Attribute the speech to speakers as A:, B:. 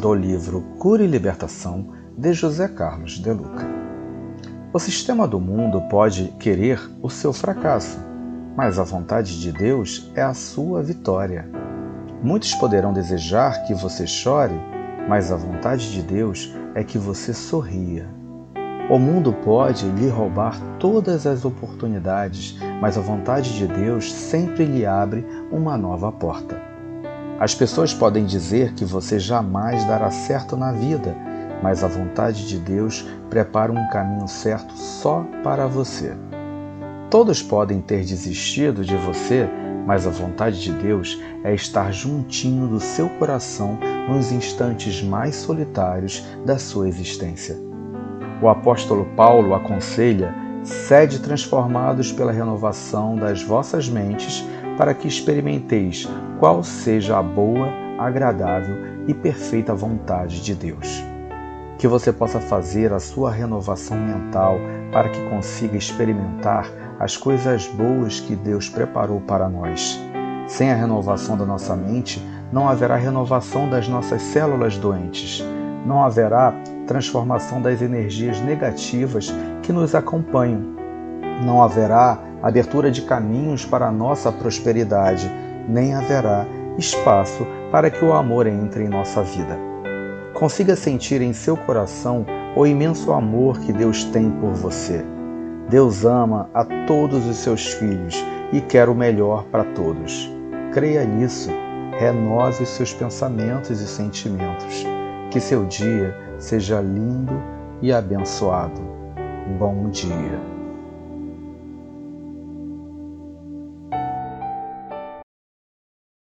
A: do livro Cura e Libertação de José Carlos de Luca. O sistema do mundo pode querer o seu fracasso, mas a vontade de Deus é a sua vitória. Muitos poderão desejar que você chore, mas a vontade de Deus é que você sorria. O mundo pode lhe roubar todas as oportunidades, mas a vontade de Deus sempre lhe abre uma nova porta. As pessoas podem dizer que você jamais dará certo na vida, mas a vontade de Deus prepara um caminho certo só para você. Todos podem ter desistido de você, mas a vontade de Deus é estar juntinho do seu coração nos instantes mais solitários da sua existência. O apóstolo Paulo aconselha: sede transformados pela renovação das vossas mentes para que experimenteis qual seja a boa, agradável e perfeita vontade de Deus. Que você possa fazer a sua renovação mental para que consiga experimentar as coisas boas que Deus preparou para nós. Sem a renovação da nossa mente, não haverá renovação das nossas células doentes, não haverá transformação das energias negativas que nos acompanham, não haverá abertura de caminhos para a nossa prosperidade, nem haverá espaço para que o amor entre em nossa vida. Consiga sentir em seu coração o imenso amor que Deus tem por você. Deus ama a todos os seus filhos e quer o melhor para todos. Creia nisso, renove os seus pensamentos e sentimentos. Que seu dia seja lindo e abençoado. Bom dia.